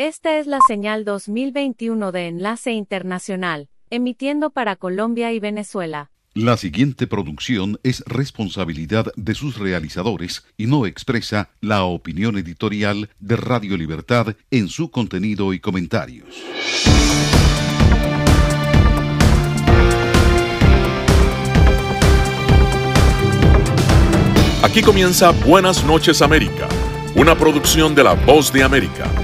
Esta es la señal 2021 de Enlace Internacional, emitiendo para Colombia y Venezuela. La siguiente producción es responsabilidad de sus realizadores y no expresa la opinión editorial de Radio Libertad en su contenido y comentarios. Aquí comienza Buenas noches América, una producción de La Voz de América.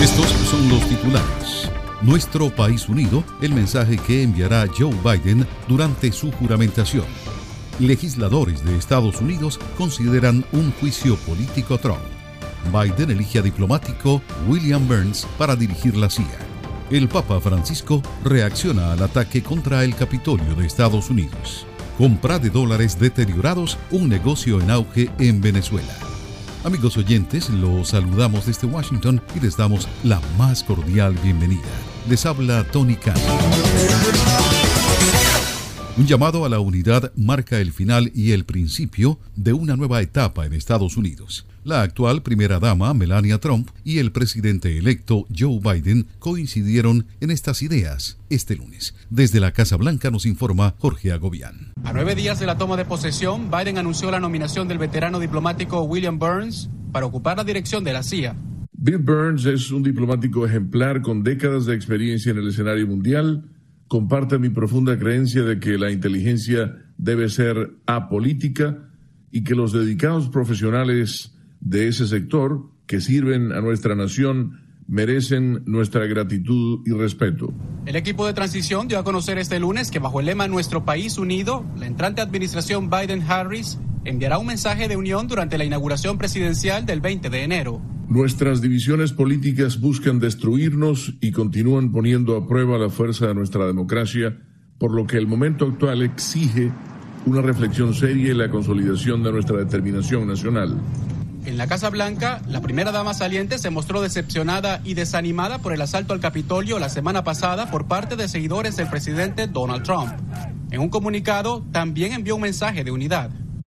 Estos son los titulares. Nuestro país unido, el mensaje que enviará Joe Biden durante su juramentación. Legisladores de Estados Unidos consideran un juicio político Trump. Biden elige a diplomático William Burns para dirigir la CIA. El Papa Francisco reacciona al ataque contra el Capitolio de Estados Unidos. Compra de dólares deteriorados, un negocio en auge en Venezuela. Amigos oyentes, los saludamos desde Washington y les damos la más cordial bienvenida. Les habla Tony Khan. Un llamado a la unidad marca el final y el principio de una nueva etapa en Estados Unidos. La actual primera dama, Melania Trump, y el presidente electo Joe Biden coincidieron en estas ideas este lunes. Desde la Casa Blanca nos informa Jorge Agobián. A nueve días de la toma de posesión, Biden anunció la nominación del veterano diplomático William Burns para ocupar la dirección de la CIA. Bill Burns es un diplomático ejemplar con décadas de experiencia en el escenario mundial. Comparte mi profunda creencia de que la inteligencia debe ser apolítica y que los dedicados profesionales de ese sector que sirven a nuestra nación merecen nuestra gratitud y respeto. El equipo de transición dio a conocer este lunes que bajo el lema Nuestro país unido, la entrante administración Biden-Harris enviará un mensaje de unión durante la inauguración presidencial del 20 de enero. Nuestras divisiones políticas buscan destruirnos y continúan poniendo a prueba la fuerza de nuestra democracia, por lo que el momento actual exige una reflexión seria y la consolidación de nuestra determinación nacional. En la Casa Blanca, la primera dama saliente se mostró decepcionada y desanimada por el asalto al Capitolio la semana pasada por parte de seguidores del presidente Donald Trump. En un comunicado, también envió un mensaje de unidad.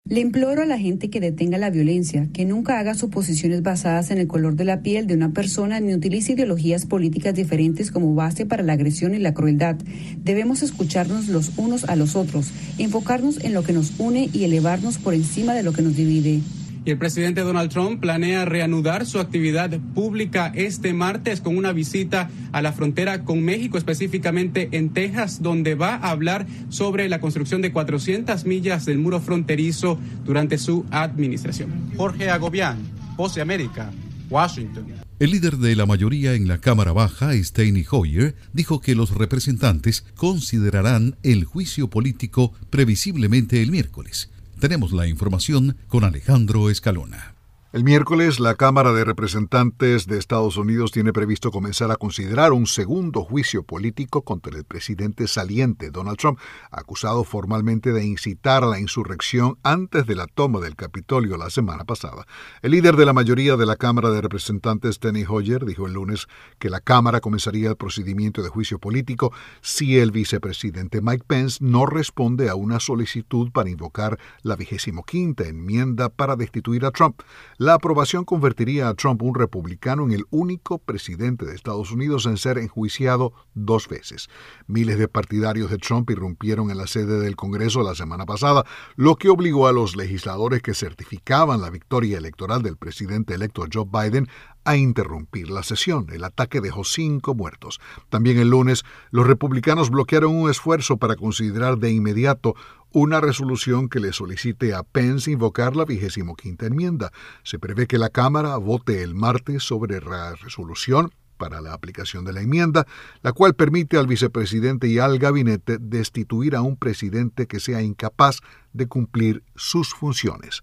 Le imploro a la gente que detenga la violencia, que nunca haga suposiciones basadas en el color de la piel de una persona ni utilice ideologías políticas diferentes como base para la agresión y la crueldad. Debemos escucharnos los unos a los otros, enfocarnos en lo que nos une y elevarnos por encima de lo que nos divide y el presidente Donald Trump planea reanudar su actividad pública este martes con una visita a la frontera con México, específicamente en Texas, donde va a hablar sobre la construcción de 400 millas del muro fronterizo durante su administración. Jorge Agobián, Voz de América, Washington. El líder de la mayoría en la Cámara Baja, Steny Hoyer, dijo que los representantes considerarán el juicio político previsiblemente el miércoles tenemos la información con Alejandro Escalona. El miércoles, la Cámara de Representantes de Estados Unidos tiene previsto comenzar a considerar un segundo juicio político contra el presidente saliente Donald Trump, acusado formalmente de incitar a la insurrección antes de la toma del Capitolio la semana pasada. El líder de la mayoría de la Cámara de Representantes, Tenny Hoyer, dijo el lunes que la Cámara comenzaría el procedimiento de juicio político si el vicepresidente Mike Pence no responde a una solicitud para invocar la vigésimo quinta enmienda para destituir a Trump. La aprobación convertiría a Trump, un republicano, en el único presidente de Estados Unidos en ser enjuiciado dos veces. Miles de partidarios de Trump irrumpieron en la sede del Congreso la semana pasada, lo que obligó a los legisladores que certificaban la victoria electoral del presidente electo Joe Biden a interrumpir la sesión. El ataque dejó cinco muertos. También el lunes, los republicanos bloquearon un esfuerzo para considerar de inmediato una resolución que le solicite a Pence invocar la vigésimo quinta enmienda. Se prevé que la Cámara vote el martes sobre la resolución para la aplicación de la enmienda, la cual permite al vicepresidente y al gabinete destituir a un presidente que sea incapaz de cumplir sus funciones.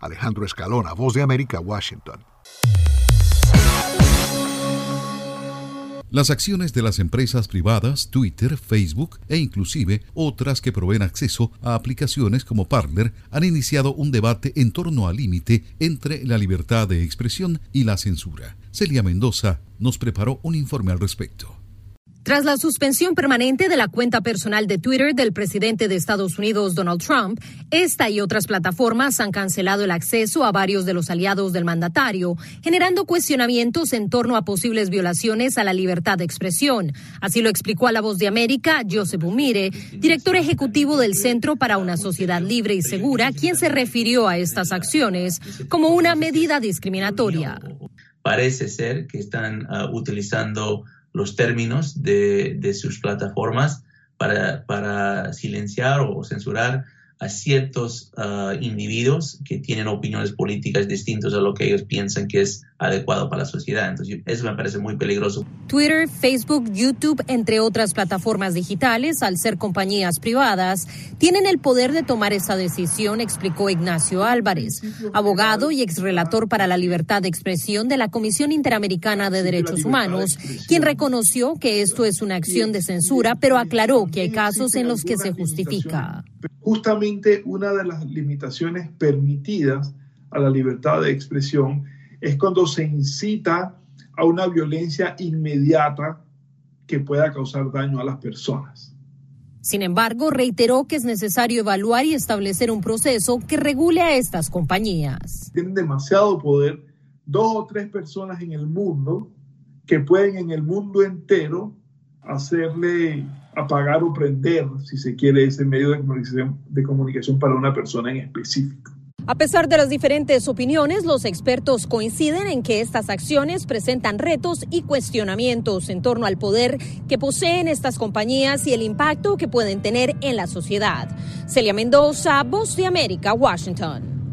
Alejandro Escalona, Voz de América, Washington. Las acciones de las empresas privadas, Twitter, Facebook e inclusive otras que proveen acceso a aplicaciones como Parler han iniciado un debate en torno al límite entre la libertad de expresión y la censura. Celia Mendoza nos preparó un informe al respecto. Tras la suspensión permanente de la cuenta personal de Twitter del presidente de Estados Unidos, Donald Trump, esta y otras plataformas han cancelado el acceso a varios de los aliados del mandatario, generando cuestionamientos en torno a posibles violaciones a la libertad de expresión. Así lo explicó a La Voz de América Joseph Umire, director ejecutivo del Centro para una Sociedad Libre y Segura, quien se refirió a estas acciones como una medida discriminatoria. Parece ser que están uh, utilizando los términos de, sus plataformas para, para, silenciar o censurar a ciertos uh, individuos que tienen opiniones políticas distintas a lo que ellos piensan que es adecuado para la sociedad. Entonces, eso me parece muy peligroso. Twitter, Facebook, YouTube, entre otras plataformas digitales, al ser compañías privadas, tienen el poder de tomar esa decisión, explicó Ignacio Álvarez, abogado y exrelator para la libertad de expresión de la Comisión Interamericana de Derechos Humanos, quien reconoció que esto es una acción de censura, pero aclaró que hay casos en los que se justifica. Justamente una de las limitaciones permitidas a la libertad de expresión es cuando se incita a una violencia inmediata que pueda causar daño a las personas. Sin embargo, reiteró que es necesario evaluar y establecer un proceso que regule a estas compañías. Tienen demasiado poder dos o tres personas en el mundo que pueden en el mundo entero hacerle apagar o prender, si se quiere, ese medio de comunicación, de comunicación para una persona en específico. A pesar de las diferentes opiniones, los expertos coinciden en que estas acciones presentan retos y cuestionamientos en torno al poder que poseen estas compañías y el impacto que pueden tener en la sociedad. Celia Mendoza, Voz de América, Washington.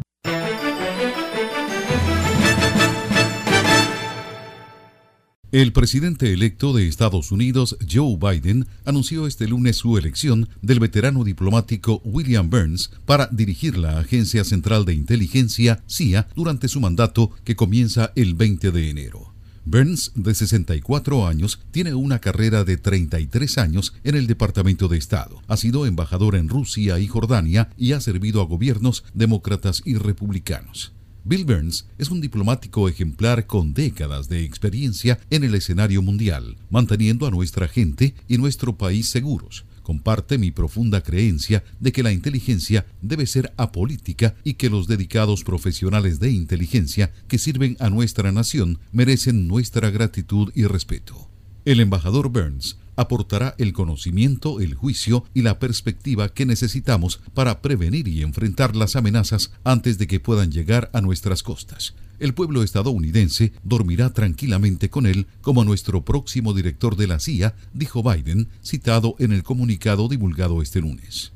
El presidente electo de Estados Unidos, Joe Biden, anunció este lunes su elección del veterano diplomático William Burns para dirigir la Agencia Central de Inteligencia, CIA, durante su mandato que comienza el 20 de enero. Burns, de 64 años, tiene una carrera de 33 años en el Departamento de Estado. Ha sido embajador en Rusia y Jordania y ha servido a gobiernos demócratas y republicanos. Bill Burns es un diplomático ejemplar con décadas de experiencia en el escenario mundial, manteniendo a nuestra gente y nuestro país seguros. Comparte mi profunda creencia de que la inteligencia debe ser apolítica y que los dedicados profesionales de inteligencia que sirven a nuestra nación merecen nuestra gratitud y respeto. El embajador Burns aportará el conocimiento, el juicio y la perspectiva que necesitamos para prevenir y enfrentar las amenazas antes de que puedan llegar a nuestras costas. El pueblo estadounidense dormirá tranquilamente con él como nuestro próximo director de la CIA, dijo Biden, citado en el comunicado divulgado este lunes.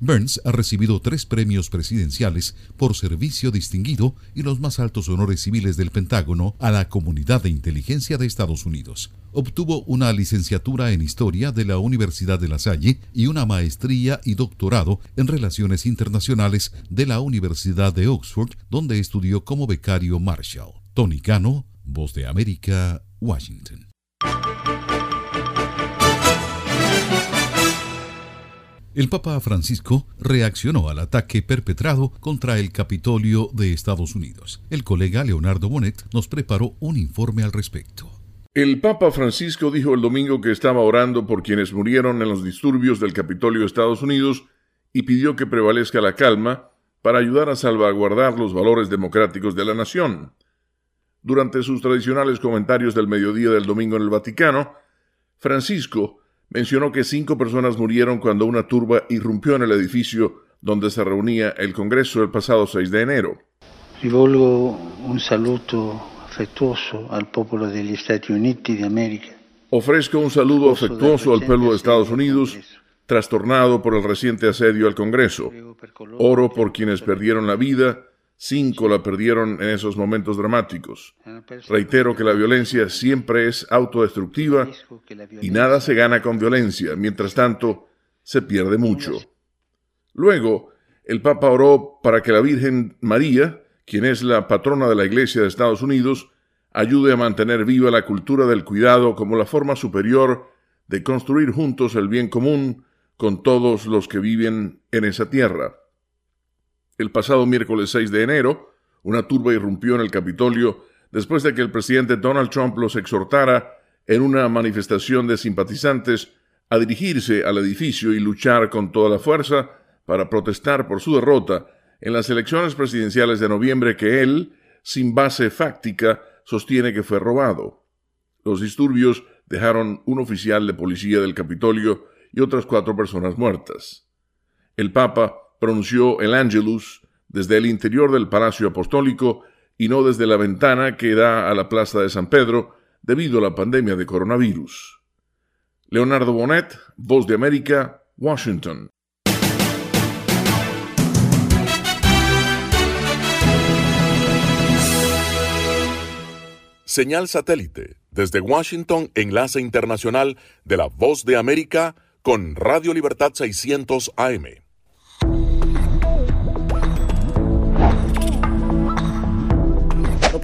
Burns ha recibido tres premios presidenciales por servicio distinguido y los más altos honores civiles del Pentágono a la comunidad de inteligencia de Estados Unidos. Obtuvo una licenciatura en Historia de la Universidad de La Salle y una maestría y doctorado en Relaciones Internacionales de la Universidad de Oxford, donde estudió como becario Marshall. Tony Cano, Voz de América, Washington. El Papa Francisco reaccionó al ataque perpetrado contra el Capitolio de Estados Unidos. El colega Leonardo Bonet nos preparó un informe al respecto. El Papa Francisco dijo el domingo que estaba orando por quienes murieron en los disturbios del Capitolio de Estados Unidos y pidió que prevalezca la calma para ayudar a salvaguardar los valores democráticos de la nación. Durante sus tradicionales comentarios del mediodía del domingo en el Vaticano, Francisco mencionó que cinco personas murieron cuando una turba irrumpió en el edificio donde se reunía el Congreso el pasado 6 de enero. Rivolgo un saludo afectuoso al pueblo de los Estados Unidos de América. Ofrezco un saludo afectuoso al pueblo de Estados Unidos, trastornado por el reciente asedio al Congreso. Oro por quienes perdieron la vida Cinco la perdieron en esos momentos dramáticos. Reitero que la violencia siempre es autodestructiva y nada se gana con violencia. Mientras tanto, se pierde mucho. Luego, el Papa oró para que la Virgen María, quien es la patrona de la Iglesia de Estados Unidos, ayude a mantener viva la cultura del cuidado como la forma superior de construir juntos el bien común con todos los que viven en esa tierra. El pasado miércoles 6 de enero, una turba irrumpió en el Capitolio después de que el presidente Donald Trump los exhortara en una manifestación de simpatizantes a dirigirse al edificio y luchar con toda la fuerza para protestar por su derrota en las elecciones presidenciales de noviembre que él, sin base fáctica, sostiene que fue robado. Los disturbios dejaron un oficial de policía del Capitolio y otras cuatro personas muertas. El Papa pronunció el Angelus desde el interior del Palacio Apostólico y no desde la ventana que da a la Plaza de San Pedro debido a la pandemia de coronavirus. Leonardo Bonet, Voz de América, Washington. Señal satélite desde Washington, enlace internacional de la Voz de América con Radio Libertad 600 AM.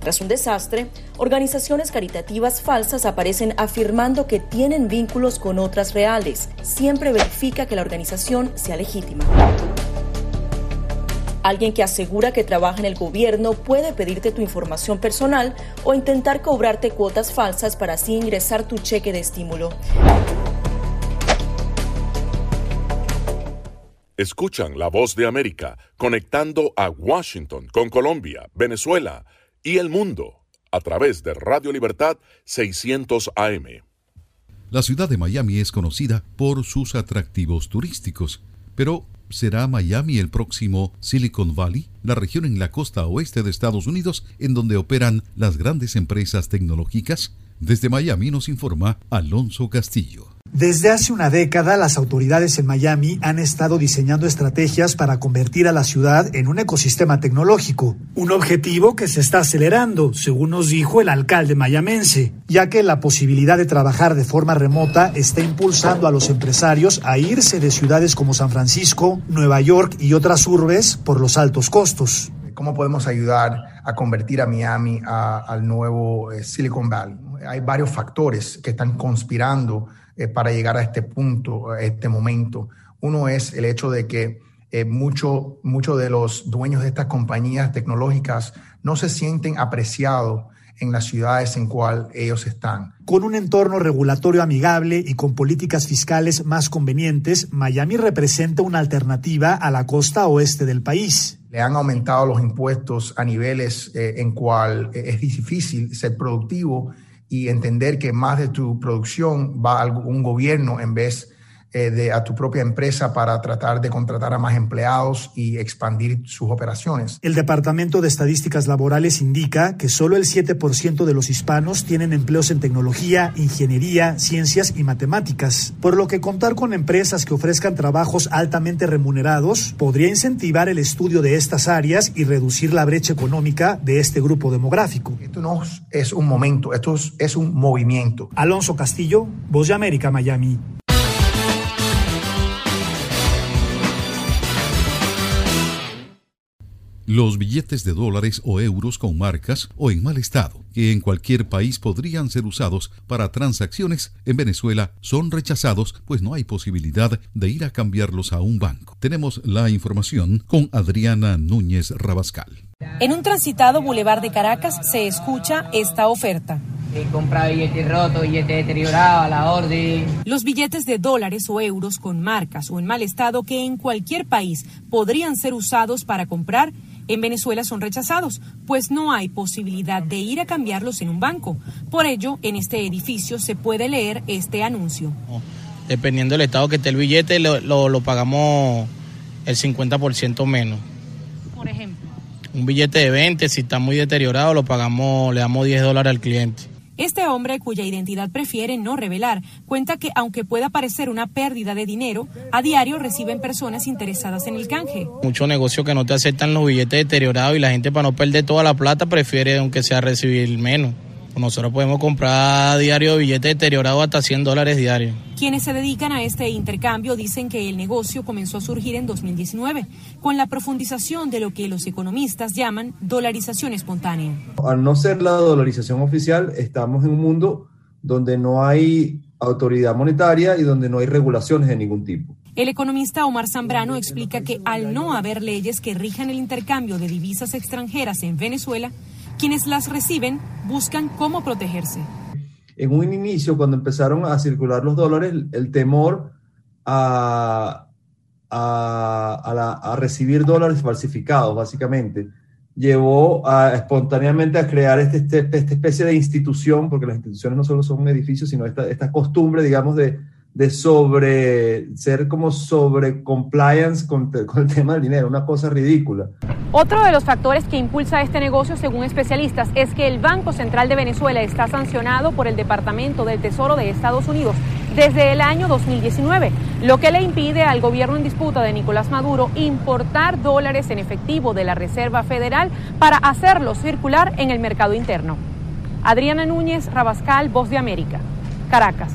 Tras un desastre, organizaciones caritativas falsas aparecen afirmando que tienen vínculos con otras reales. Siempre verifica que la organización sea legítima. Alguien que asegura que trabaja en el gobierno puede pedirte tu información personal o intentar cobrarte cuotas falsas para así ingresar tu cheque de estímulo. Escuchan la voz de América conectando a Washington con Colombia, Venezuela, y el mundo a través de Radio Libertad 600 AM. La ciudad de Miami es conocida por sus atractivos turísticos, pero ¿será Miami el próximo Silicon Valley, la región en la costa oeste de Estados Unidos en donde operan las grandes empresas tecnológicas? Desde Miami nos informa Alonso Castillo. Desde hace una década, las autoridades en Miami han estado diseñando estrategias para convertir a la ciudad en un ecosistema tecnológico, un objetivo que se está acelerando, según nos dijo el alcalde mayamense, ya que la posibilidad de trabajar de forma remota está impulsando a los empresarios a irse de ciudades como San Francisco, Nueva York y otras urbes por los altos costos. ¿Cómo podemos ayudar a convertir a Miami al nuevo eh, Silicon Valley? Hay varios factores que están conspirando eh, para llegar a este punto, a este momento. Uno es el hecho de que eh, muchos mucho de los dueños de estas compañías tecnológicas no se sienten apreciados en las ciudades en cual ellos están. Con un entorno regulatorio amigable y con políticas fiscales más convenientes, Miami representa una alternativa a la costa oeste del país. Le han aumentado los impuestos a niveles eh, en cual es difícil ser productivo y entender que más de tu producción va a un gobierno en vez eh, de a tu propia empresa para tratar de contratar a más empleados y expandir sus operaciones. El Departamento de Estadísticas Laborales indica que solo el 7% de los hispanos tienen empleos en tecnología, ingeniería, ciencias y matemáticas, por lo que contar con empresas que ofrezcan trabajos altamente remunerados podría incentivar el estudio de estas áreas y reducir la brecha económica de este grupo demográfico. Esto no es un momento, esto es un movimiento. Alonso Castillo, Voz de América, Miami. Los billetes de dólares o euros con marcas o en mal estado, que en cualquier país podrían ser usados para transacciones, en Venezuela son rechazados pues no hay posibilidad de ir a cambiarlos a un banco. Tenemos la información con Adriana Núñez Rabascal. En un transitado bulevar de Caracas se escucha esta oferta. He comprado billetes rotos, billetes deteriorados, a la orden. Los billetes de dólares o euros con marcas o en mal estado que en cualquier país podrían ser usados para comprar, en Venezuela son rechazados, pues no hay posibilidad de ir a cambiarlos en un banco. Por ello, en este edificio se puede leer este anuncio. Dependiendo del estado que esté el billete, lo, lo, lo pagamos el 50% menos. Por ejemplo. Un billete de 20, si está muy deteriorado, lo pagamos, le damos 10 dólares al cliente. Este hombre, cuya identidad prefiere no revelar, cuenta que aunque pueda parecer una pérdida de dinero, a diario reciben personas interesadas en el canje. Muchos negocios que no te aceptan los billetes deteriorados y la gente para no perder toda la plata prefiere aunque sea recibir menos. Nosotros podemos comprar a diario billetes deteriorados hasta 100 dólares diarios. Quienes se dedican a este intercambio dicen que el negocio comenzó a surgir en 2019, con la profundización de lo que los economistas llaman dolarización espontánea. Al no ser la dolarización oficial, estamos en un mundo donde no hay autoridad monetaria y donde no hay regulaciones de ningún tipo. El economista Omar Zambrano explica que al no haber leyes que rijan el intercambio de divisas extranjeras en Venezuela, quienes las reciben buscan cómo protegerse. En un inicio, cuando empezaron a circular los dólares, el temor a, a, a, la, a recibir dólares falsificados, básicamente, llevó a, espontáneamente a crear este, este, esta especie de institución, porque las instituciones no solo son un edificio, sino esta, esta costumbre, digamos, de, de sobre ser como sobre compliance con, con, el tema del dinero, una cosa ridícula. Otro de los factores que impulsa este negocio, según especialistas, es que el Banco Central de Venezuela está sancionado por el Departamento del Tesoro de Estados Unidos desde el año 2019, lo que le impide al gobierno en disputa de Nicolás Maduro importar dólares en efectivo de la Reserva Federal para hacerlos circular en el mercado interno. Adriana Núñez Rabascal, Voz de América, Caracas.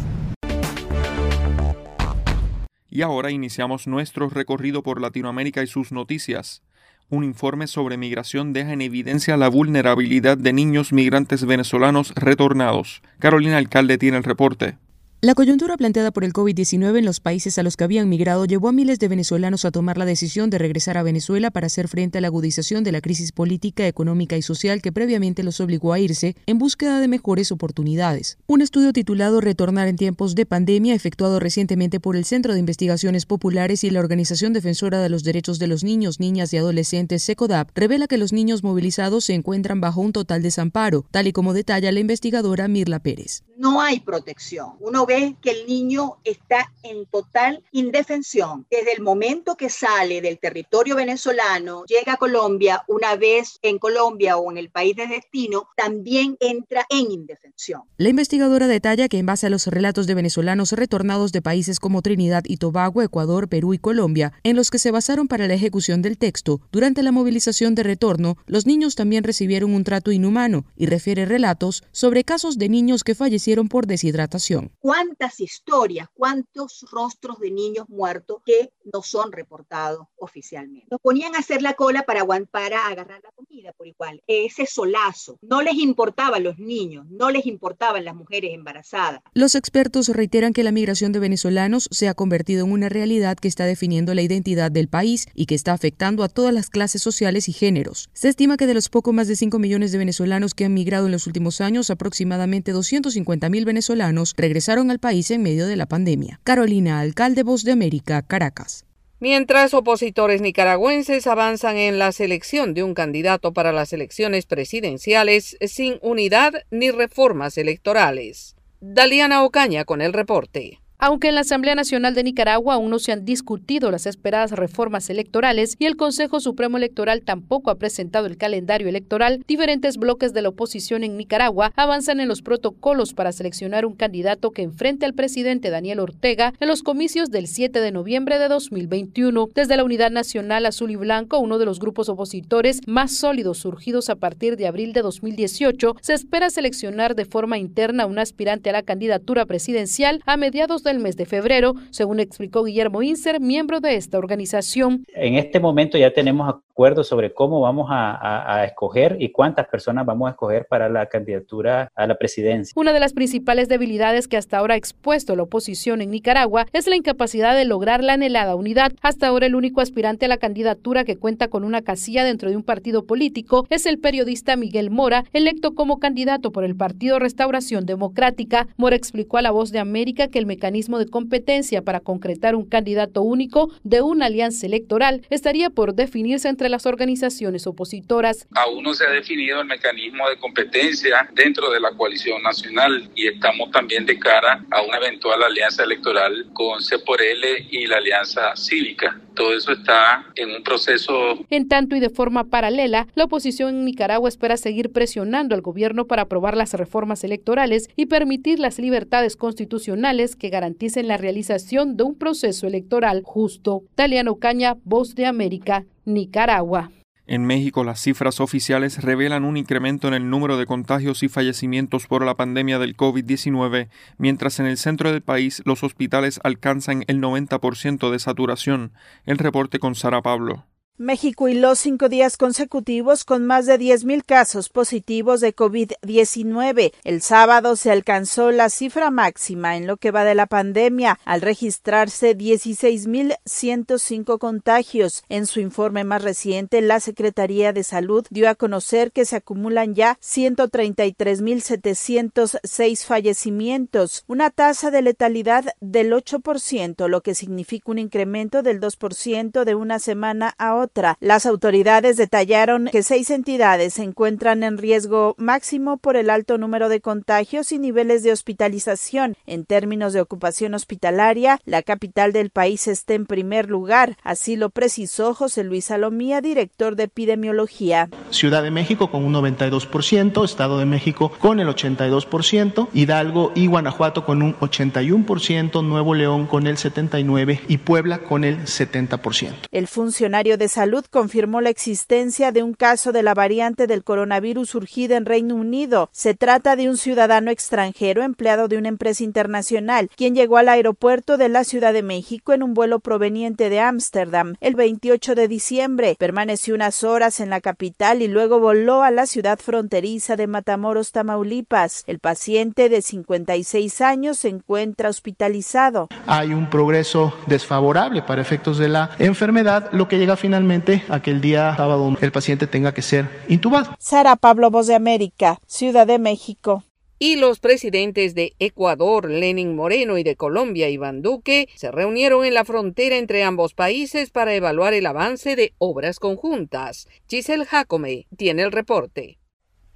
Y ahora iniciamos nuestro recorrido por Latinoamérica y sus noticias. Un informe sobre migración deja en evidencia la vulnerabilidad de niños migrantes venezolanos retornados. Carolina Alcalde tiene el reporte. La coyuntura planteada por el COVID-19 en los países a los que habían migrado llevó a miles de venezolanos a tomar la decisión de regresar a Venezuela para hacer frente a la agudización de la crisis política, económica y social que previamente los obligó a irse en búsqueda de mejores oportunidades. Un estudio titulado Retornar en tiempos de pandemia, efectuado recientemente por el Centro de Investigaciones Populares y la Organización Defensora de los Derechos de los Niños, Niñas y Adolescentes, SECODAP, revela que los niños movilizados se encuentran bajo un total desamparo, tal y como detalla la investigadora Mirla Pérez. No hay protección. Uno ve que el niño está en total indefensión. Desde el momento que sale del territorio venezolano, llega a Colombia, una vez en Colombia o en el país de destino, también entra en indefensión. La investigadora detalla que en base a los relatos de venezolanos retornados de países como Trinidad y Tobago, Ecuador, Perú y Colombia, en los que se basaron para la ejecución del texto, durante la movilización de retorno, los niños también recibieron un trato inhumano y refiere relatos sobre casos de niños que fallecieron por deshidratación. ¿Cuántas historias, cuántos rostros de niños muertos que no son reportados oficialmente? Nos ponían a hacer la cola para, para agarrar la comida por igual. Ese solazo. No les importaban los niños, no les importaban las mujeres embarazadas. Los expertos reiteran que la migración de venezolanos se ha convertido en una realidad que está definiendo la identidad del país y que está afectando a todas las clases sociales y géneros. Se estima que de los poco más de 5 millones de venezolanos que han migrado en los últimos años, aproximadamente 250 mil venezolanos regresaron al país en medio de la pandemia. Carolina Alcalde, Voz de América, Caracas. Mientras opositores nicaragüenses avanzan en la selección de un candidato para las elecciones presidenciales sin unidad ni reformas electorales. Daliana Ocaña con el reporte. Aunque en la Asamblea Nacional de Nicaragua aún no se han discutido las esperadas reformas electorales y el Consejo Supremo Electoral tampoco ha presentado el calendario electoral, diferentes bloques de la oposición en Nicaragua avanzan en los protocolos para seleccionar un candidato que enfrente al presidente Daniel Ortega en los comicios del 7 de noviembre de 2021. Desde la Unidad Nacional Azul y Blanco, uno de los grupos opositores más sólidos surgidos a partir de abril de 2018, se espera seleccionar de forma interna un aspirante a la candidatura presidencial a mediados del mes de febrero, según explicó Guillermo Inser, miembro de esta organización. En este momento ya tenemos acuerdos sobre cómo vamos a, a escoger y cuántas personas vamos a escoger para la candidatura a la presidencia. Una de las principales debilidades que hasta ahora ha expuesto la oposición en Nicaragua es la incapacidad de lograr la anhelada unidad. Hasta ahora el único aspirante a la candidatura que cuenta con una casilla dentro de un partido político es el periodista Miguel Mora, electo como candidato por el Partido Restauración Democrática. Mora explicó a La Voz de América que el mecanismo de competencia para concretar un candidato único de una alianza electoral estaría por definirse entre las organizaciones opositoras. Aún no se ha definido el mecanismo de competencia dentro de la coalición nacional y estamos también de cara a una eventual alianza electoral con C por L y la alianza cívica. Todo eso está en un proceso. En tanto y de forma paralela, la oposición en Nicaragua espera seguir presionando al gobierno para aprobar las reformas electorales y permitir las libertades constitucionales que garanticen la realización de un proceso electoral justo. Taliano Caña, Voz de América, Nicaragua. En México, las cifras oficiales revelan un incremento en el número de contagios y fallecimientos por la pandemia del COVID-19, mientras en el centro del país los hospitales alcanzan el 90% de saturación. El reporte con Sara Pablo. México hiló cinco días consecutivos con más de 10.000 casos positivos de COVID-19. El sábado se alcanzó la cifra máxima en lo que va de la pandemia, al registrarse 16.105 contagios. En su informe más reciente, la Secretaría de Salud dio a conocer que se acumulan ya 133.706 fallecimientos, una tasa de letalidad del 8%, lo que significa un incremento del 2% de una semana a otra las autoridades detallaron que seis entidades se encuentran en riesgo máximo por el alto número de contagios y niveles de hospitalización. En términos de ocupación hospitalaria, la capital del país está en primer lugar. Así lo precisó José Luis Salomía, director de epidemiología. Ciudad de México con un 92%, Estado de México con el 82%, Hidalgo y Guanajuato con un 81%, Nuevo León con el 79% y Puebla con el 70%. El funcionario de Salud confirmó la existencia de un caso de la variante del coronavirus surgida en Reino Unido. Se trata de un ciudadano extranjero empleado de una empresa internacional, quien llegó al aeropuerto de la Ciudad de México en un vuelo proveniente de Ámsterdam el 28 de diciembre. Permaneció unas horas en la capital y luego voló a la ciudad fronteriza de Matamoros, Tamaulipas. El paciente de 56 años se encuentra hospitalizado. Hay un progreso desfavorable para efectos de la enfermedad, lo que llega a finalmente aquel día sábado el paciente tenga que ser intubado. Sara Pablo, Voz de América, Ciudad de México. Y los presidentes de Ecuador, Lenin Moreno, y de Colombia, Iván Duque, se reunieron en la frontera entre ambos países para evaluar el avance de obras conjuntas. Giselle Jacome tiene el reporte.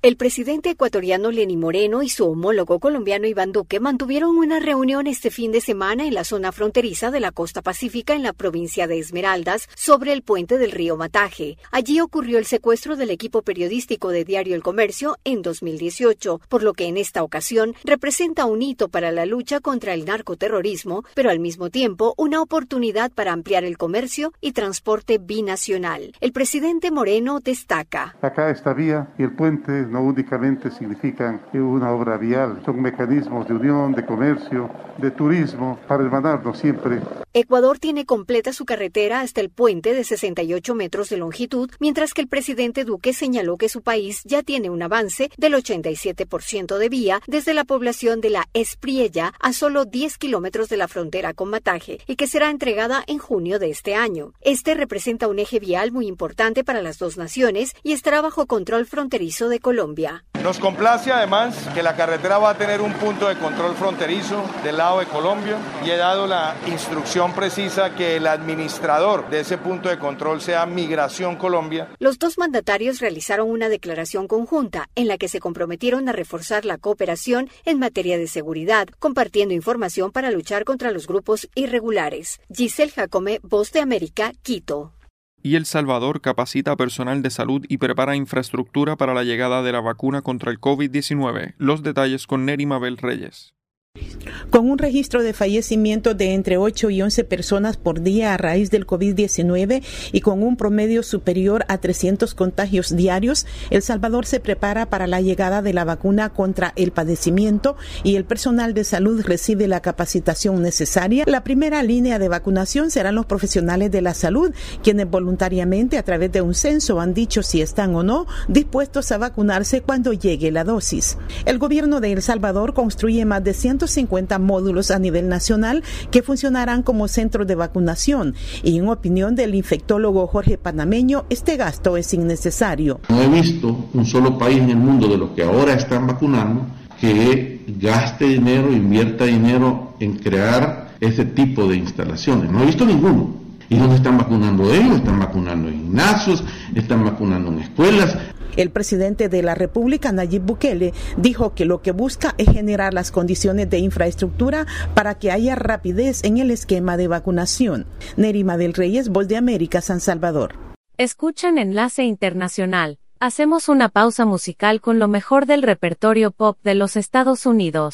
El presidente ecuatoriano Lenín Moreno y su homólogo colombiano Iván Duque mantuvieron una reunión este fin de semana en la zona fronteriza de la costa pacífica en la provincia de Esmeraldas sobre el puente del río Mataje. Allí ocurrió el secuestro del equipo periodístico de Diario El Comercio en 2018, por lo que en esta ocasión representa un hito para la lucha contra el narcoterrorismo, pero al mismo tiempo una oportunidad para ampliar el comercio y transporte binacional. El presidente Moreno destaca. Acá esta vía y el puente no únicamente significan una obra vial, son mecanismos de unión, de comercio, de turismo, para hermanarnos siempre. Ecuador tiene completa su carretera hasta el puente de 68 metros de longitud, mientras que el presidente Duque señaló que su país ya tiene un avance del 87% de vía desde la población de la Espriella a solo 10 kilómetros de la frontera con Mataje y que será entregada en junio de este año. Este representa un eje vial muy importante para las dos naciones y estará bajo control fronterizo de Colombia. Nos complace además que la carretera va a tener un punto de control fronterizo del lado de Colombia y he dado la instrucción precisa que el administrador de ese punto de control sea Migración Colombia. Los dos mandatarios realizaron una declaración conjunta en la que se comprometieron a reforzar la cooperación en materia de seguridad, compartiendo información para luchar contra los grupos irregulares. Giselle Jacome, Voz de América, Quito y El Salvador capacita personal de salud y prepara infraestructura para la llegada de la vacuna contra el COVID-19. Los detalles con Neri Mabel Reyes. Con un registro de fallecimiento de entre 8 y 11 personas por día a raíz del COVID-19 y con un promedio superior a 300 contagios diarios, El Salvador se prepara para la llegada de la vacuna contra el padecimiento y el personal de salud recibe la capacitación necesaria. La primera línea de vacunación serán los profesionales de la salud, quienes voluntariamente a través de un censo han dicho si están o no dispuestos a vacunarse cuando llegue la dosis. El gobierno de El Salvador construye más de 150 módulos a nivel nacional que funcionarán como centros de vacunación y en opinión del infectólogo Jorge Panameño, este gasto es innecesario. No he visto un solo país en el mundo de los que ahora están vacunando que gaste dinero, invierta dinero en crear ese tipo de instalaciones. No he visto ninguno. ¿Y dónde están vacunando ellos? Están vacunando en gimnasios, están vacunando en escuelas. El presidente de la República, Nayib Bukele, dijo que lo que busca es generar las condiciones de infraestructura para que haya rapidez en el esquema de vacunación. Nerima del Reyes, Voz de América, San Salvador. Escuchan Enlace Internacional. Hacemos una pausa musical con lo mejor del repertorio pop de los Estados Unidos.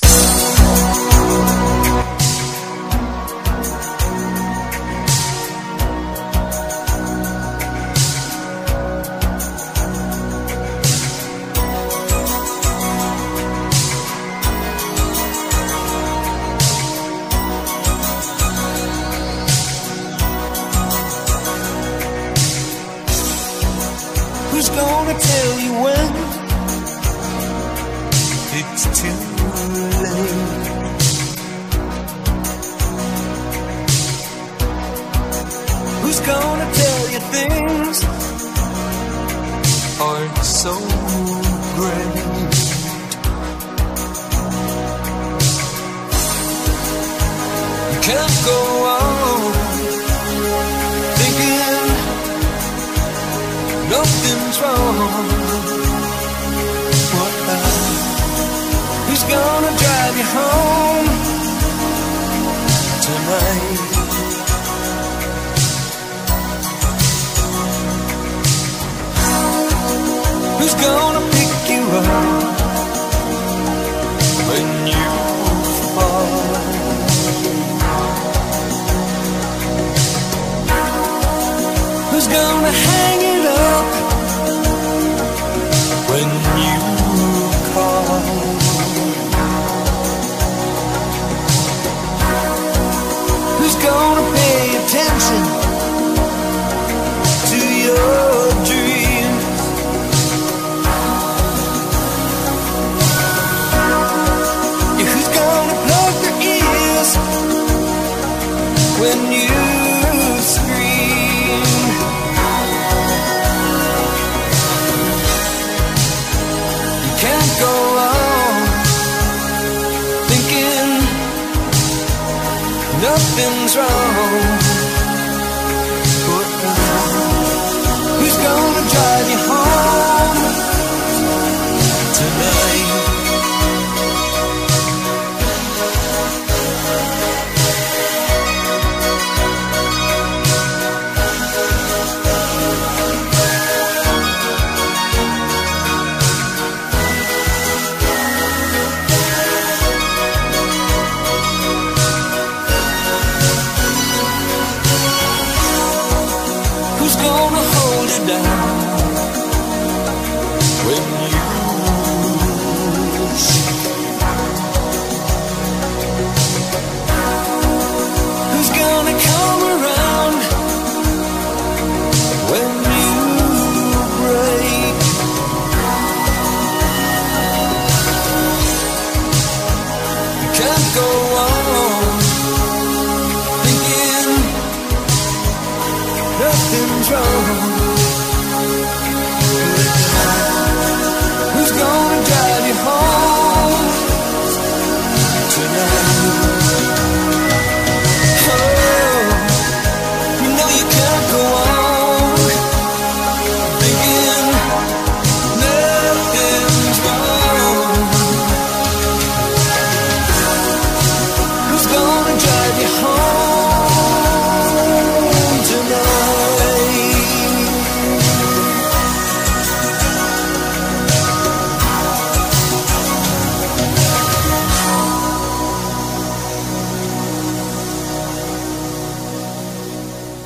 something's wrong.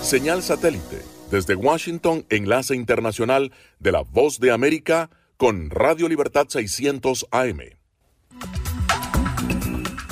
Señal satélite. Desde Washington, enlace internacional de la Voz de América con Radio Libertad 600 AM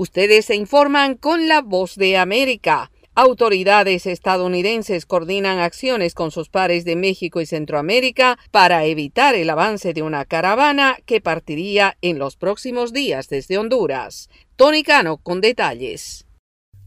Ustedes se informan con la voz de América. Autoridades estadounidenses coordinan acciones con sus pares de México y Centroamérica para evitar el avance de una caravana que partiría en los próximos días desde Honduras. Tony Cano con detalles.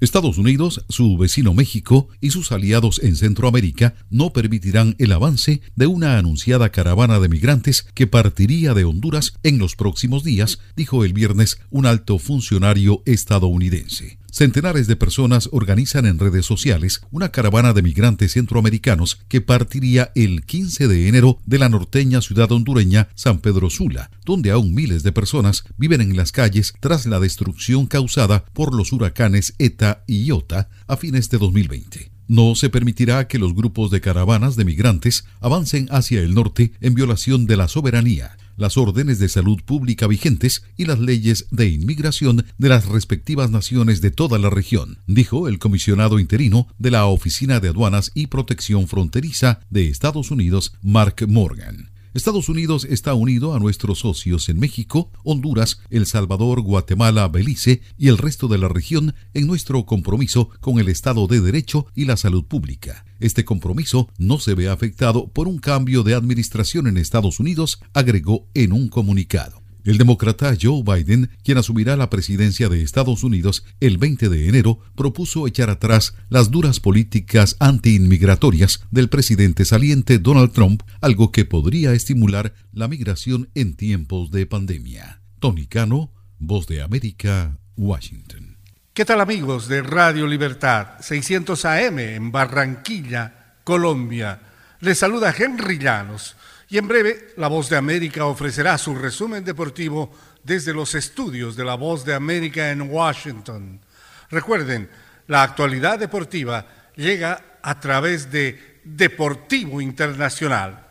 Estados Unidos, su vecino México y sus aliados en Centroamérica no permitirán el avance de una anunciada caravana de migrantes que partiría de Honduras en los próximos días, dijo el viernes un alto funcionario estadounidense. Centenares de personas organizan en redes sociales una caravana de migrantes centroamericanos que partiría el 15 de enero de la norteña ciudad hondureña San Pedro Sula, donde aún miles de personas viven en las calles tras la destrucción causada por los huracanes ETA y IOTA a fines de 2020. No se permitirá que los grupos de caravanas de migrantes avancen hacia el norte en violación de la soberanía, las órdenes de salud pública vigentes y las leyes de inmigración de las respectivas naciones de toda la región, dijo el comisionado interino de la Oficina de Aduanas y Protección Fronteriza de Estados Unidos, Mark Morgan. Estados Unidos está unido a nuestros socios en México, Honduras, El Salvador, Guatemala, Belice y el resto de la región en nuestro compromiso con el Estado de Derecho y la salud pública. Este compromiso no se ve afectado por un cambio de administración en Estados Unidos, agregó en un comunicado. El demócrata Joe Biden, quien asumirá la presidencia de Estados Unidos el 20 de enero, propuso echar atrás las duras políticas antiinmigratorias del presidente saliente Donald Trump, algo que podría estimular la migración en tiempos de pandemia. Tony Cano, Voz de América, Washington. ¿Qué tal amigos de Radio Libertad 600 AM en Barranquilla, Colombia? Les saluda Henry Llanos y en breve, La Voz de América ofrecerá su resumen deportivo desde los estudios de La Voz de América en Washington. Recuerden, la actualidad deportiva llega a través de Deportivo Internacional,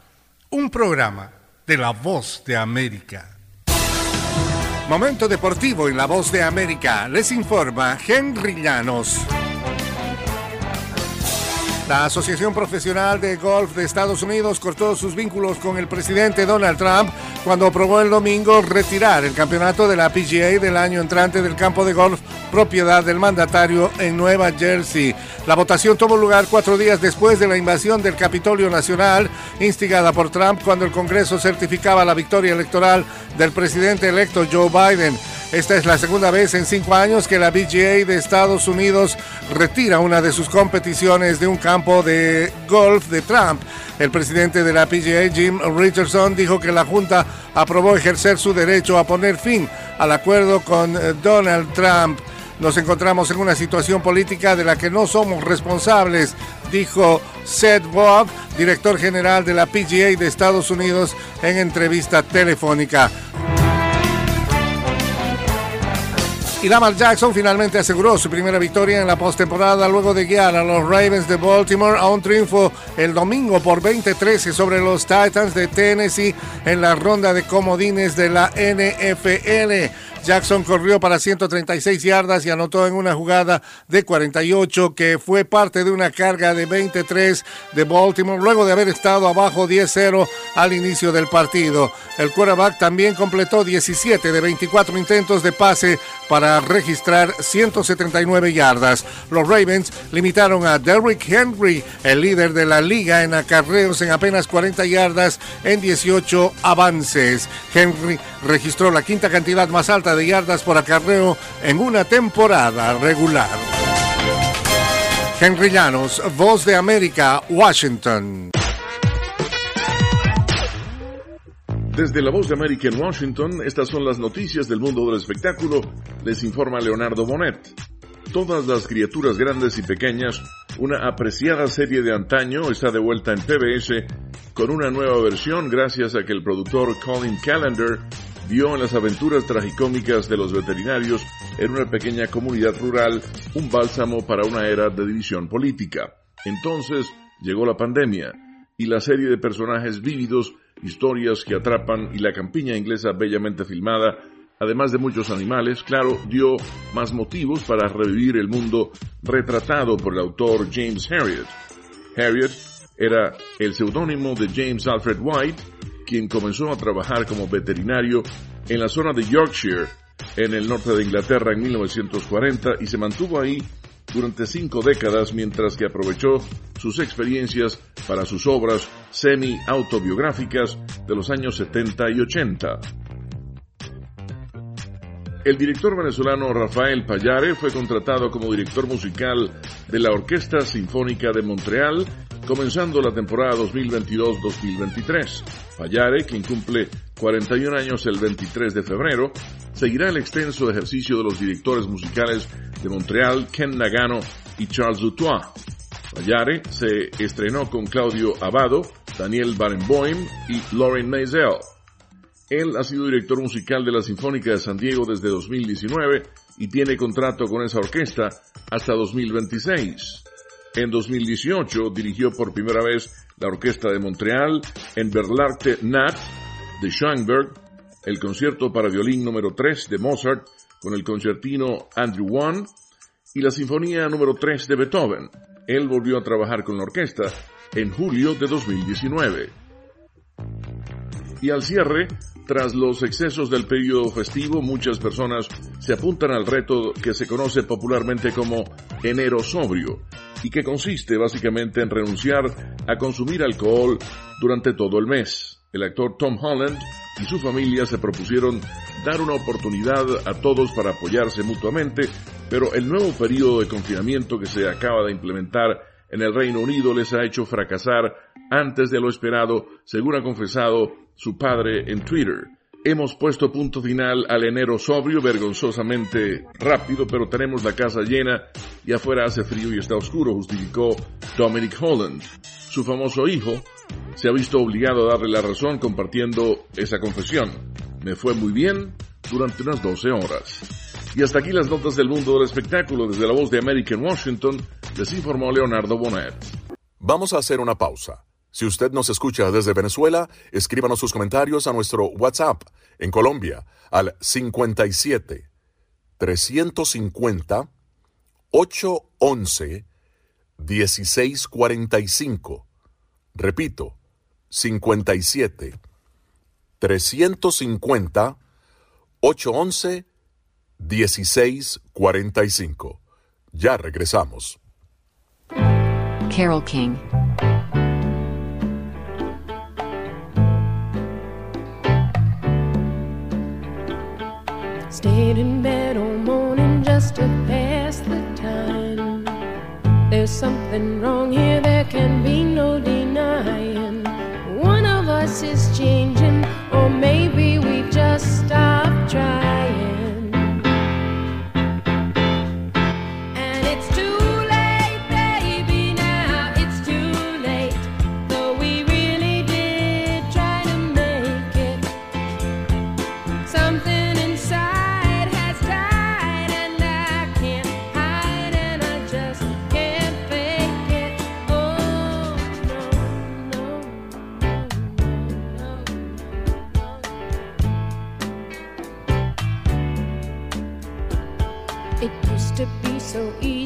un programa de La Voz de América. Momento deportivo en La Voz de América. Les informa Henry Llanos. La Asociación Profesional de Golf de Estados Unidos cortó sus vínculos con el presidente Donald Trump cuando aprobó el domingo retirar el campeonato de la PGA del año entrante del campo de golf propiedad del mandatario en Nueva Jersey. La votación tuvo lugar cuatro días después de la invasión del Capitolio Nacional instigada por Trump cuando el Congreso certificaba la victoria electoral del presidente electo Joe Biden. Esta es la segunda vez en cinco años que la PGA de Estados Unidos retira una de sus competiciones de un campo de golf de Trump. El presidente de la PGA, Jim Richardson, dijo que la Junta aprobó ejercer su derecho a poner fin al acuerdo con eh, Donald Trump. Nos encontramos en una situación política de la que no somos responsables, dijo Seth Vogt, director general de la PGA de Estados Unidos, en entrevista telefónica. Y Lamar Jackson finalmente aseguró su primera victoria en la postemporada luego de guiar a los Ravens de Baltimore a un triunfo el domingo por 20-13 sobre los Titans de Tennessee en la ronda de comodines de la NFL. Jackson corrió para 136 yardas y anotó en una jugada de 48 que fue parte de una carga de 23 de Baltimore luego de haber estado abajo 10-0 al inicio del partido. El quarterback también completó 17 de 24 intentos de pase para registrar 179 yardas. Los Ravens limitaron a Derrick Henry, el líder de la liga en acarreos en apenas 40 yardas en 18 avances. Henry registró la quinta cantidad más alta de yardas por acarreo en una temporada regular. Henry Llanos, Voz de América, Washington. Desde la Voz de América en Washington, estas son las noticias del mundo del espectáculo. Les informa Leonardo Bonet. Todas las criaturas grandes y pequeñas una apreciada serie de antaño está de vuelta en PBS con una nueva versión gracias a que el productor Colin Callender vio en las aventuras tragicómicas de los veterinarios en una pequeña comunidad rural un bálsamo para una era de división política. Entonces llegó la pandemia y la serie de personajes vívidos, historias que atrapan y la campiña inglesa bellamente filmada, además de muchos animales, claro, dio más motivos para revivir el mundo retratado por el autor James Harriet. Harriet era el seudónimo de James Alfred White, quien comenzó a trabajar como veterinario en la zona de Yorkshire, en el norte de Inglaterra en 1940 y se mantuvo ahí durante cinco décadas mientras que aprovechó sus experiencias para sus obras semi-autobiográficas de los años 70 y 80. El director venezolano Rafael Payare fue contratado como director musical de la Orquesta Sinfónica de Montreal, comenzando la temporada 2022-2023. Payare, quien cumple 41 años el 23 de febrero, seguirá el extenso ejercicio de los directores musicales de Montreal, Ken Nagano y Charles Dutois. Payare se estrenó con Claudio Abado, Daniel Barenboim y Lauren Maisel. Él ha sido director musical de la Sinfónica de San Diego desde 2019 y tiene contrato con esa orquesta hasta 2026. En 2018 dirigió por primera vez la Orquesta de Montreal en Berlarte Nat de Schoenberg, el concierto para violín número 3 de Mozart con el concertino Andrew Wan y la Sinfonía número 3 de Beethoven. Él volvió a trabajar con la orquesta en julio de 2019. Y al cierre, tras los excesos del periodo festivo, muchas personas se apuntan al reto que se conoce popularmente como enero sobrio y que consiste básicamente en renunciar a consumir alcohol durante todo el mes. El actor Tom Holland y su familia se propusieron dar una oportunidad a todos para apoyarse mutuamente, pero el nuevo periodo de confinamiento que se acaba de implementar en el Reino Unido les ha hecho fracasar antes de lo esperado, según ha confesado su padre en Twitter. Hemos puesto punto final al enero sobrio, vergonzosamente rápido, pero tenemos la casa llena y afuera hace frío y está oscuro, justificó Dominic Holland. Su famoso hijo se ha visto obligado a darle la razón compartiendo esa confesión. Me fue muy bien durante unas 12 horas. Y hasta aquí las notas del mundo del espectáculo. Desde la voz de América en Washington, les informó Leonardo Bonet. Vamos a hacer una pausa. Si usted nos escucha desde Venezuela, escríbanos sus comentarios a nuestro WhatsApp en Colombia al 57 350 811 1645. Repito, 57 350 811 1645. Ya regresamos. Carol King. Stayed in bed all morning just to pass the time. There's something wrong here, there can be no denying. One of us is changing, or maybe we've just stopped trying. To be so easy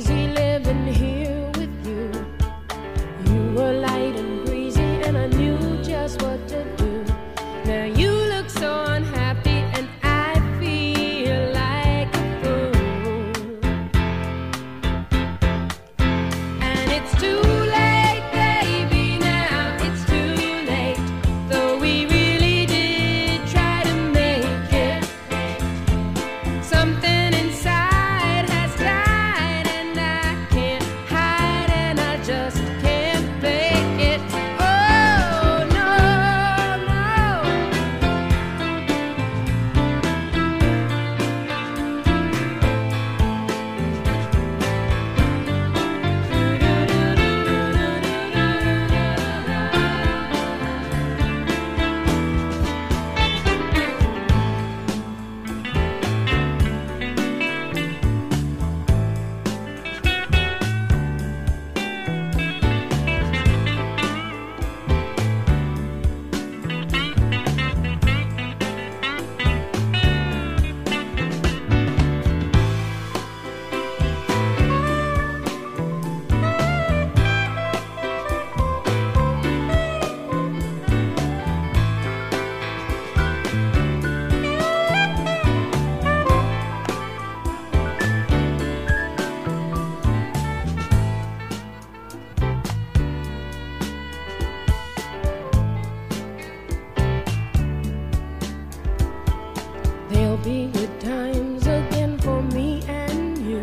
be good times again for me and you.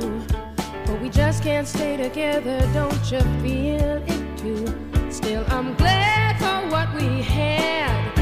But we just can't stay together, don't you feel it too? Still, I'm glad for what we had.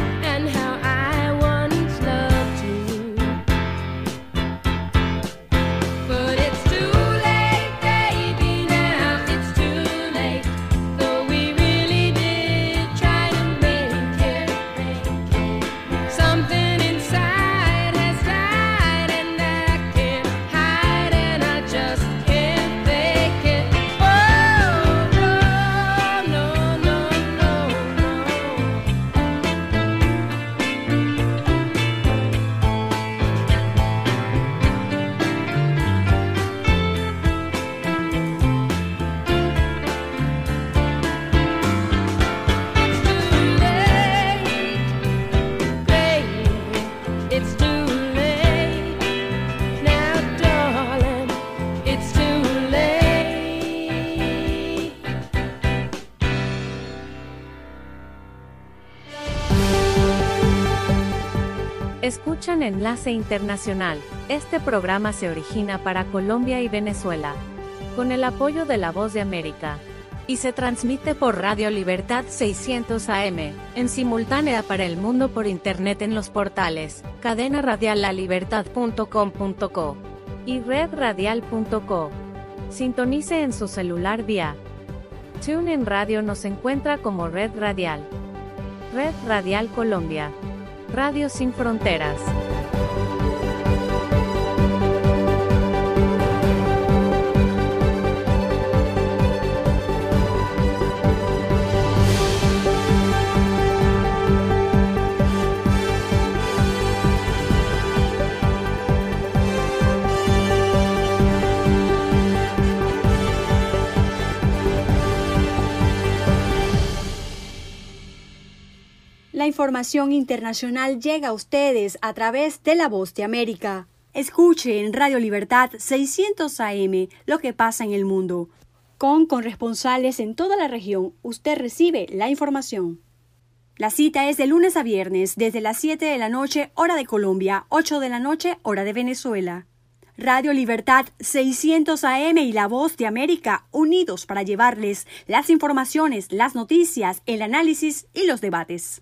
Escuchan Enlace Internacional. Este programa se origina para Colombia y Venezuela, con el apoyo de La Voz de América, y se transmite por Radio Libertad 600 AM, en simultánea para el mundo por internet en los portales cadena radial lalibertad.com.co y redradial.co. Sintonice en su celular vía TuneIn Radio nos encuentra como Red Radial. Red Radial Colombia. Radio Sin Fronteras. Información internacional llega a ustedes a través de La Voz de América. Escuche en Radio Libertad 600 AM lo que pasa en el mundo. Con corresponsales en toda la región, usted recibe la información. La cita es de lunes a viernes desde las 7 de la noche hora de Colombia, 8 de la noche hora de Venezuela. Radio Libertad 600 AM y La Voz de América unidos para llevarles las informaciones, las noticias, el análisis y los debates.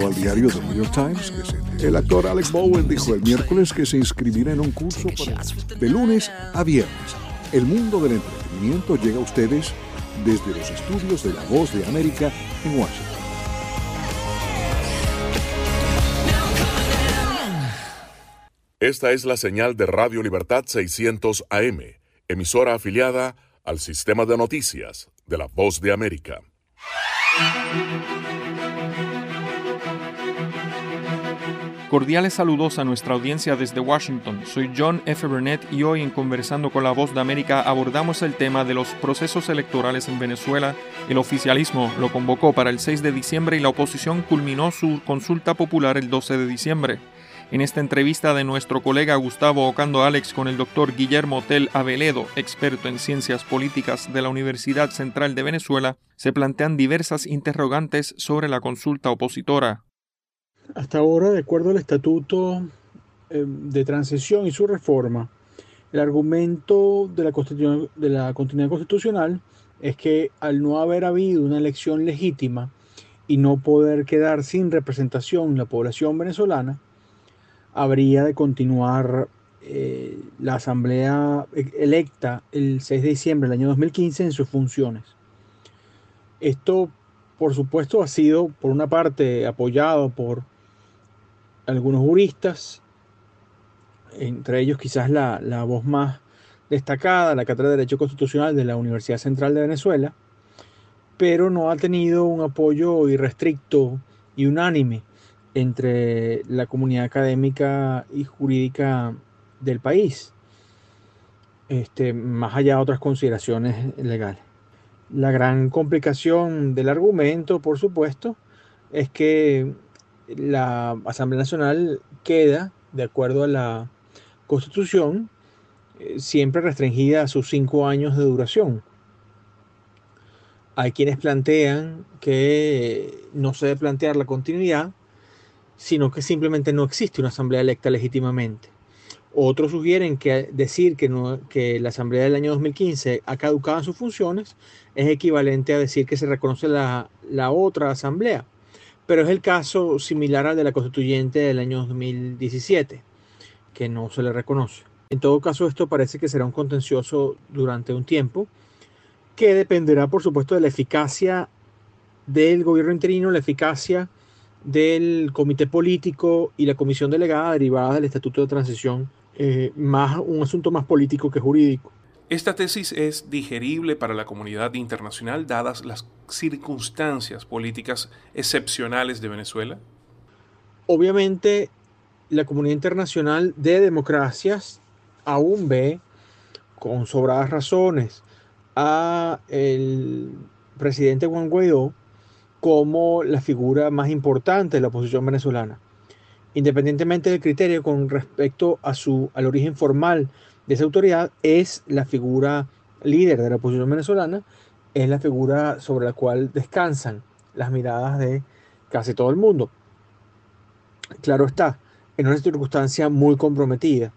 al diario The New York Times el actor Alex Bowen dijo el miércoles que se inscribirá en un curso para- de lunes a viernes. El mundo del entretenimiento llega a ustedes desde los estudios de La Voz de América en Washington. Esta es la señal de Radio Libertad 600 AM, emisora afiliada al sistema de noticias de la Voz de América. Cordiales saludos a nuestra audiencia desde Washington. Soy John F. Burnett y hoy en Conversando con la Voz de América abordamos el tema de los procesos electorales en Venezuela. El oficialismo lo convocó para el 6 de diciembre y la oposición culminó su consulta popular el 12 de diciembre. En esta entrevista de nuestro colega Gustavo Ocando Alex con el doctor Guillermo Tel Aveledo, experto en ciencias políticas de la Universidad Central de Venezuela, se plantean diversas interrogantes sobre la consulta opositora. Hasta ahora, de acuerdo al Estatuto eh, de Transición y su reforma, el argumento de la, de la continuidad constitucional es que al no haber habido una elección legítima y no poder quedar sin representación la población venezolana, habría de continuar eh, la asamblea electa el 6 de diciembre del año 2015 en sus funciones. Esto, por supuesto, ha sido, por una parte, apoyado por algunos juristas, entre ellos quizás la, la voz más destacada, la Cátedra de Derecho Constitucional de la Universidad Central de Venezuela, pero no ha tenido un apoyo irrestricto y unánime entre la comunidad académica y jurídica del país, este, más allá de otras consideraciones legales. La gran complicación del argumento, por supuesto, es que la Asamblea Nacional queda, de acuerdo a la Constitución, eh, siempre restringida a sus cinco años de duración. Hay quienes plantean que no se debe plantear la continuidad sino que simplemente no existe una asamblea electa legítimamente. Otros sugieren que decir que, la asamblea del año 2015 ha caducado en sus funciones es equivalente a decir que se reconoce la otra asamblea, pero es el caso similar al de la constituyente del año 2017, que no se le reconoce. En todo caso, esto parece que será un contencioso durante un tiempo, que dependerá, por supuesto, de la eficacia del gobierno interino, la eficacia del comité político y la comisión delegada derivada del estatuto de transición, eh, más un asunto más político que jurídico. ¿Esta tesis es digerible para la comunidad internacional dadas las circunstancias políticas excepcionales de Venezuela? Obviamente, la comunidad internacional de democracias aún ve con sobradas razones a el presidente Juan Guaidó como la figura más importante de la oposición venezolana. Independientemente del criterio con respecto a su, al origen formal de esa autoridad, es la figura líder de la oposición venezolana, es la figura sobre la cual descansan las miradas de casi todo el mundo. Claro está, en una circunstancia muy comprometida.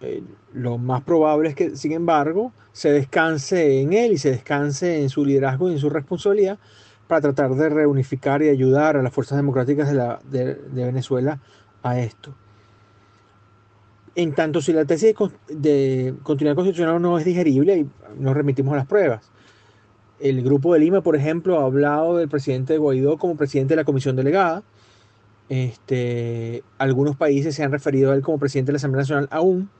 Eh, lo más probable es que, sin embargo, se descanse en él y se descanse en su liderazgo y en su responsabilidad para tratar de reunificar y ayudar a las fuerzas democráticas de, la, de, Venezuela a esto. En tanto, si la tesis de continuidad constitucional no es digerible, nos remitimos a las pruebas. El Grupo de Lima, por ejemplo, ha hablado del presidente Guaidó como presidente de la comisión delegada. Este, algunos países se han referido a él como presidente de la Asamblea Nacional aún,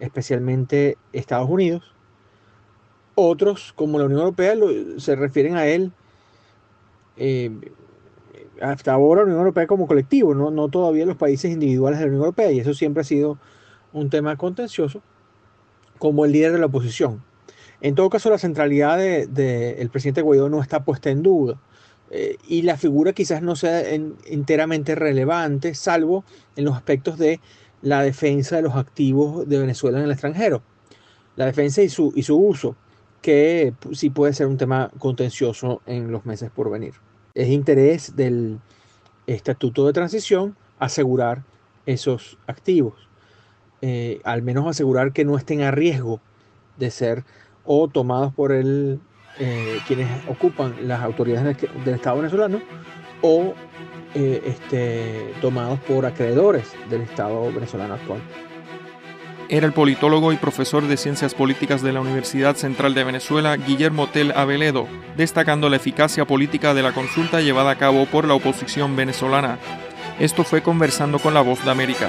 especialmente Estados Unidos. Otros, como la Unión Europea, se refieren a él eh, hasta ahora la Unión Europea como colectivo, ¿no? no todavía los países individuales de la Unión Europea, y eso siempre ha sido un tema contencioso, como el líder de la oposición. En todo caso, la centralidad del de, presidente Guaidó no está puesta en duda. Eh, y la figura quizás no sea enteramente relevante, salvo en los aspectos de la defensa de los activos de Venezuela en el extranjero. La defensa y su, y su uso que sí puede ser un tema contencioso en los meses por venir. Es interés del estatuto de transición asegurar esos activos, eh, al menos asegurar que no estén a riesgo de ser o tomados por el, eh, quienes ocupan las autoridades del, Estado venezolano o eh, este, tomados por acreedores del Estado venezolano actual era el politólogo y profesor de Ciencias Políticas de la Universidad Central de Venezuela, Guillermo Tel Aveledo, destacando la eficacia política de la consulta llevada a cabo por la oposición venezolana. Esto fue conversando con la voz de América.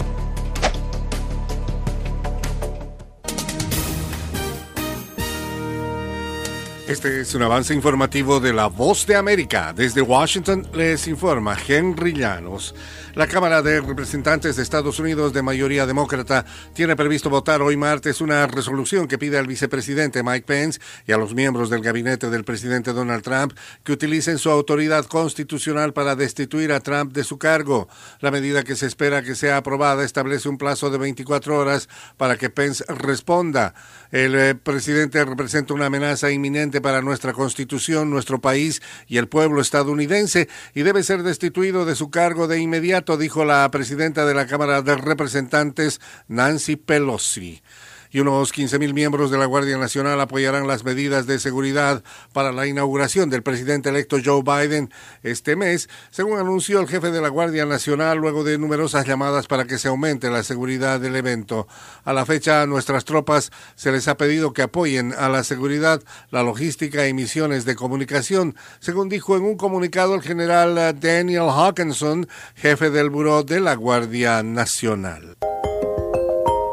Este es un avance informativo de La Voz de América. Desde Washington les informa Henry Llanos. La Cámara de Representantes de Estados Unidos de mayoría demócrata tiene previsto votar hoy martes una resolución que pide al vicepresidente Mike Pence y a los miembros del gabinete del presidente Donald Trump que utilicen su autoridad constitucional para destituir a Trump de su cargo. La medida que se espera que sea aprobada establece un plazo de 24 horas para que Pence responda. El eh, presidente representa una amenaza inminente para nuestra constitución, nuestro país y el pueblo estadounidense y debe ser destituido de su cargo de inmediato, dijo la presidenta de la Cámara de Representantes, Nancy Pelosi y unos 15.000 miembros de la Guardia Nacional apoyarán las medidas de seguridad para la inauguración del presidente electo Joe Biden este mes, según anunció el jefe de la Guardia Nacional luego de numerosas llamadas para que se aumente la seguridad del evento. A la fecha, a nuestras tropas se les ha pedido que apoyen a la seguridad, la logística y misiones de comunicación, según dijo en un comunicado el general Daniel Hawkinson, jefe del Buró de la Guardia Nacional.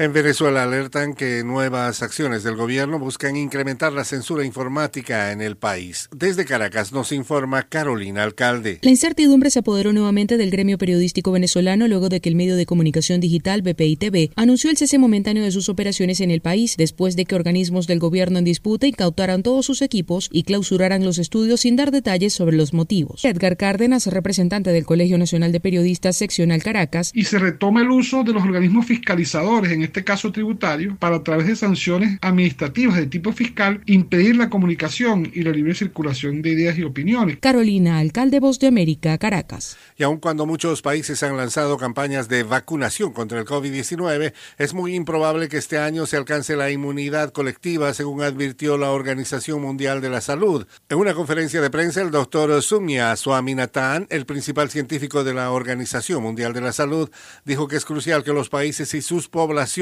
En Venezuela alertan que nuevas acciones del gobierno buscan incrementar la censura informática en el país. Desde Caracas nos informa Carolina Alcalde. La incertidumbre se apoderó nuevamente del gremio periodístico venezolano luego de que el medio de comunicación digital BPI-TV anunció el cese momentáneo de sus operaciones en el país después de que organismos del gobierno en disputa incautaran todos sus equipos y clausuraran los estudios sin dar detalles sobre los motivos. Edgar Cárdenas, representante del Colegio Nacional de Periodistas seccional Caracas, y se retoma el uso de los organismos fiscalizadores en este caso tributario, para a través de sanciones administrativas de tipo fiscal impedir la comunicación y la libre circulación de ideas y opiniones. Carolina, alcalde Voz de América, Caracas. Y aun cuando muchos países han lanzado campañas de vacunación contra el COVID-19, es muy improbable que este año se alcance la inmunidad colectiva, según advirtió la Organización Mundial de la Salud. En una conferencia de prensa, el doctor Sumya Swaminathan, el principal científico de la Organización Mundial de la Salud, dijo que es crucial que los países y sus poblaciones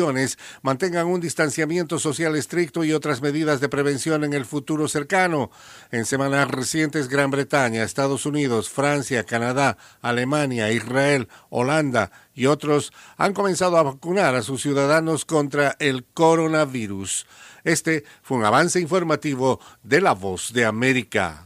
mantengan un distanciamiento social estricto y otras medidas de prevención en el futuro cercano. En semanas recientes, Gran Bretaña, Estados Unidos, Francia, Canadá, Alemania, Israel, Holanda y otros han comenzado a vacunar a sus ciudadanos contra el coronavirus. Este fue un avance informativo de La Voz de América.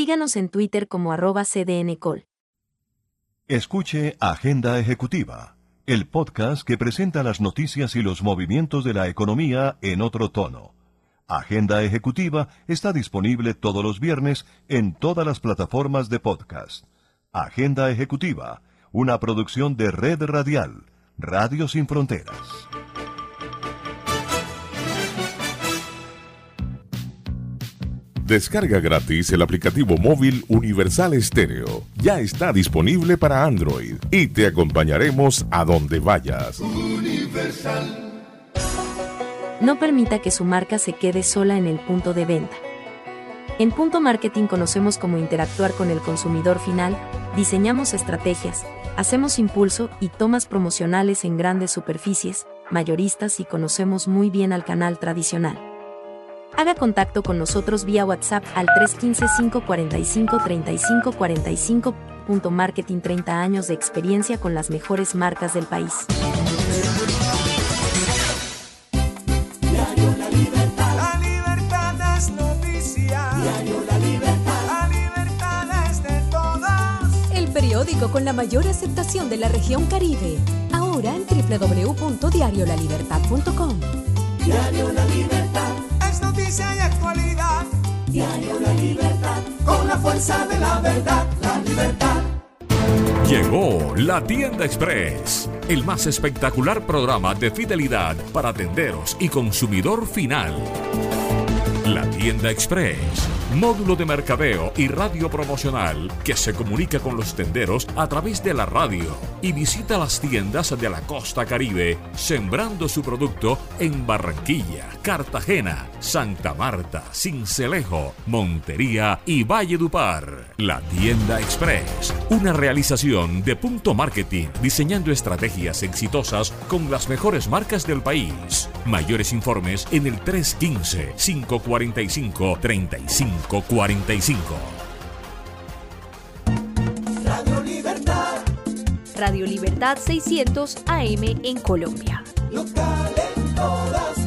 Síganos en Twitter como arroba cdncol. Escuche Agenda Ejecutiva, el podcast que presenta las noticias y los movimientos de la economía en otro tono. Agenda Ejecutiva está disponible todos los viernes en todas las plataformas de podcast. Agenda Ejecutiva, una producción de Red Radial, Radio Sin Fronteras. Descarga gratis el aplicativo móvil Universal Stereo. Ya está disponible para Android y te acompañaremos a donde vayas. No permita que su marca se quede sola en el punto de venta. En Punto Marketing conocemos cómo interactuar con el consumidor final, diseñamos estrategias, hacemos impulso y tomas promocionales en grandes superficies, mayoristas y conocemos muy bien al canal tradicional. Haga contacto con nosotros vía WhatsApp al 315-545-3545. Marketing 30 años de experiencia con las mejores marcas del país. Diario La Libertad. La libertad es noticia. Diario La Libertad. La libertad es de todos. El periódico con la mayor aceptación de la región Caribe. Ahora en www.diariolalibertad.com. Diario La Libertad es noticia y actualidad. Diario La Libertad, con la fuerza de la verdad, la libertad. Llegó la tienda express, el más espectacular programa de fidelidad para tenderos y consumidor final. La tienda express, módulo de mercadeo y radio promocional que se comunica con los tenderos a través de la radio y visita las tiendas de la costa caribe sembrando su producto en Barranquilla, Cartagena, Santa Marta, Cincelejo, Montería y Valledupar. La tienda express, una realización de punto marketing diseñando estrategias exitosas con las mejores marcas del país. Mayores informes en el 315 545 3545. Radio Libertad. Radio Libertad 600 AM en Colombia. Local en todas